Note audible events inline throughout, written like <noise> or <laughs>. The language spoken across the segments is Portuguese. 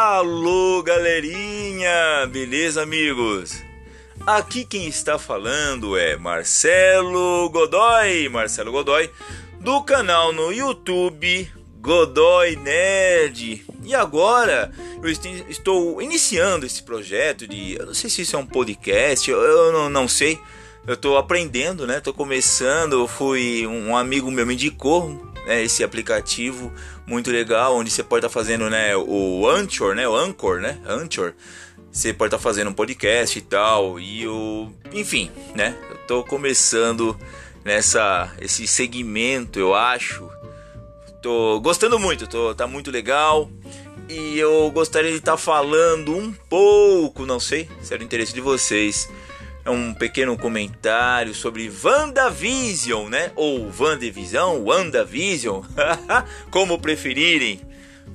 Alô, galerinha! Beleza, amigos? Aqui quem está falando é Marcelo Godoy, Marcelo Godoy, do canal no YouTube Godoy Nerd. E agora eu estou iniciando esse projeto de, eu não sei se isso é um podcast, eu não, não sei. Eu estou aprendendo, né? Estou começando. Fui um amigo meu me indicou né, esse aplicativo muito legal, onde você pode estar tá fazendo né, o Anchor, né, o Anchor, né, Anchor. Você pode estar tá fazendo um podcast e tal, e o, enfim, né, eu tô começando nessa esse segmento, eu acho. Tô gostando muito, tô, tá muito legal. E eu gostaria de estar tá falando um pouco, não sei se é do interesse de vocês, um pequeno comentário sobre WandaVision, né? Ou WandaVision, WandaVision, como preferirem.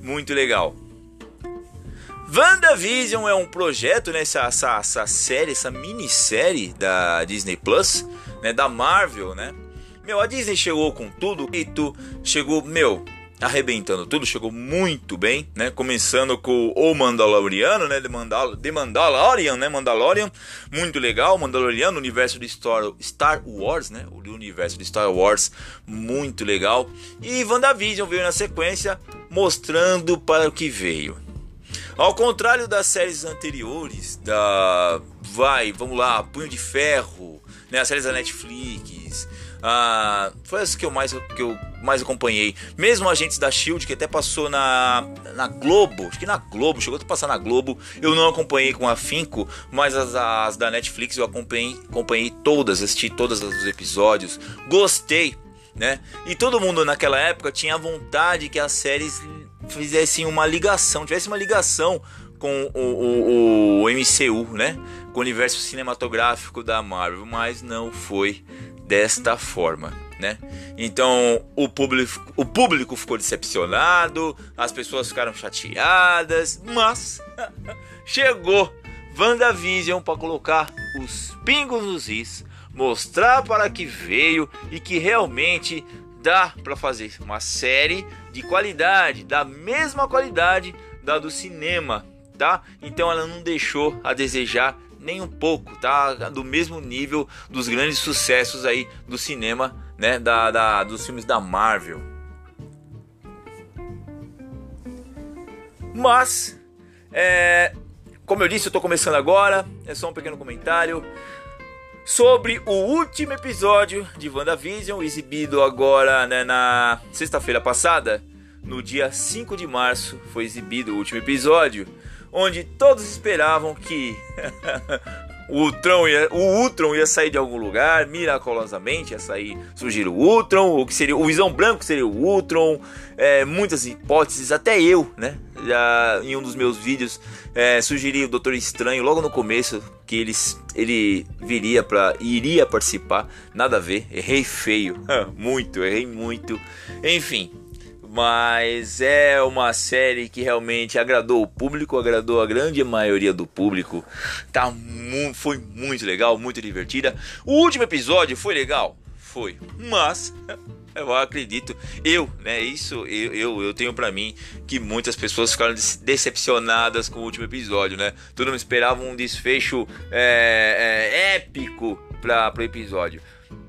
Muito legal. WandaVision é um projeto, né? Essa, essa, essa série, essa minissérie da Disney Plus, né? Da Marvel, né? Meu, a Disney chegou com tudo, e tu chegou, meu, arrebentando tudo, chegou muito bem, né? Começando com o Mandaloriano, né? De, Mandal de Mandalorian, né? Mandalorian, muito legal. Mandaloriano, universo de Star, Wars, né? O universo de Star Wars, muito legal. E WandaVision veio na sequência, mostrando para o que veio. Ao contrário das séries anteriores, da. Vai, vamos lá, Punho de Ferro, né? As séries da Netflix. Ah, foi as que eu mais que eu mais acompanhei. Mesmo Agentes da Shield, que até passou na, na Globo, acho que na Globo, chegou a passar na Globo, eu não acompanhei com afinco, mas as, as da Netflix eu acompanhei, acompanhei todas, assisti todos os episódios, gostei, né? E todo mundo naquela época tinha vontade que as séries fizessem uma ligação, tivesse uma ligação com o, o, o MCU, né? Com o universo cinematográfico da Marvel, mas não foi desta forma né? Então o público, o público ficou decepcionado, as pessoas ficaram chateadas, mas <laughs> chegou WandaVision para colocar os pingos nos is, mostrar para que veio e que realmente dá para fazer uma série de qualidade, da mesma qualidade da do cinema, tá? Então ela não deixou a desejar nem um pouco, tá? Do mesmo nível dos grandes sucessos aí do cinema né, da, da, dos filmes da Marvel. Mas, é, como eu disse, eu estou começando agora. É só um pequeno comentário sobre o último episódio de WandaVision, exibido agora né, na sexta-feira passada. No dia 5 de março foi exibido o último episódio, onde todos esperavam que <laughs> o Ultron ia, o Ultron ia sair de algum lugar, miraculosamente ia sair, surgir o Ultron, o que seria o Visão Branco seria o Ultron, é, muitas hipóteses, até eu, né? Já em um dos meus vídeos é, sugeri o Doutor Estranho logo no começo que ele, ele viria para iria participar, nada a ver, errei feio, <laughs> muito, errei muito, enfim. Mas é uma série que realmente agradou o público, agradou a grande maioria do público. Tá mu foi muito legal, muito divertida. O último episódio foi legal? Foi. Mas <laughs> eu acredito, eu, né? Isso eu, eu, eu tenho para mim que muitas pessoas ficaram decepcionadas com o último episódio, né? Todo mundo esperava um desfecho é, é, épico para o episódio.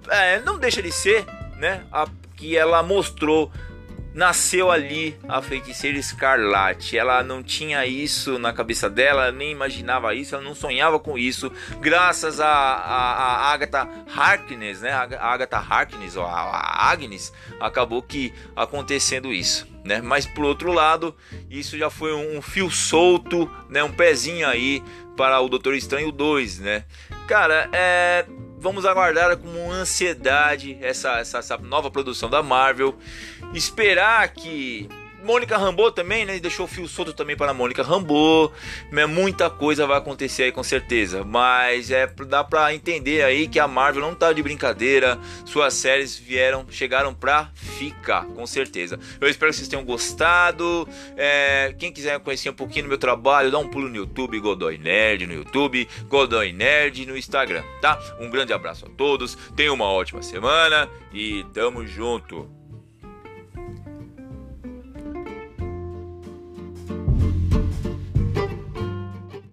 É, não deixa de ser, né? A, que ela mostrou nasceu ali a feiticeira escarlate. Ela não tinha isso na cabeça dela, nem imaginava isso, ela não sonhava com isso. Graças a, a, a Agatha Harkness, né? A Agatha Harkness, ou a, Agnes, acabou que acontecendo isso. Né? Mas por outro lado, isso já foi um, fio solto, né? Um pezinho aí para o Doutor Estranho 2, né? Cara, é vamos aguardar com ansiedade essa, essa, essa, nova produção da Marvel. Esperar que Mônica Rambeau também, né? Deixou o fio solto também para a Mônica Rambeau. Né, muita coisa vai acontecer aí com certeza. Mas é dá para entender aí que a Marvel não tá de brincadeira. Suas séries vieram, chegaram para ficar, com certeza. Eu espero que vocês tenham gostado. É, quem quiser conhecer um pouquinho do meu trabalho, dá um pulo no YouTube, Godoy Nerd no YouTube, Godoy Nerd no Instagram, tá? Um grande abraço a todos. Tenham uma ótima semana e tamo junto.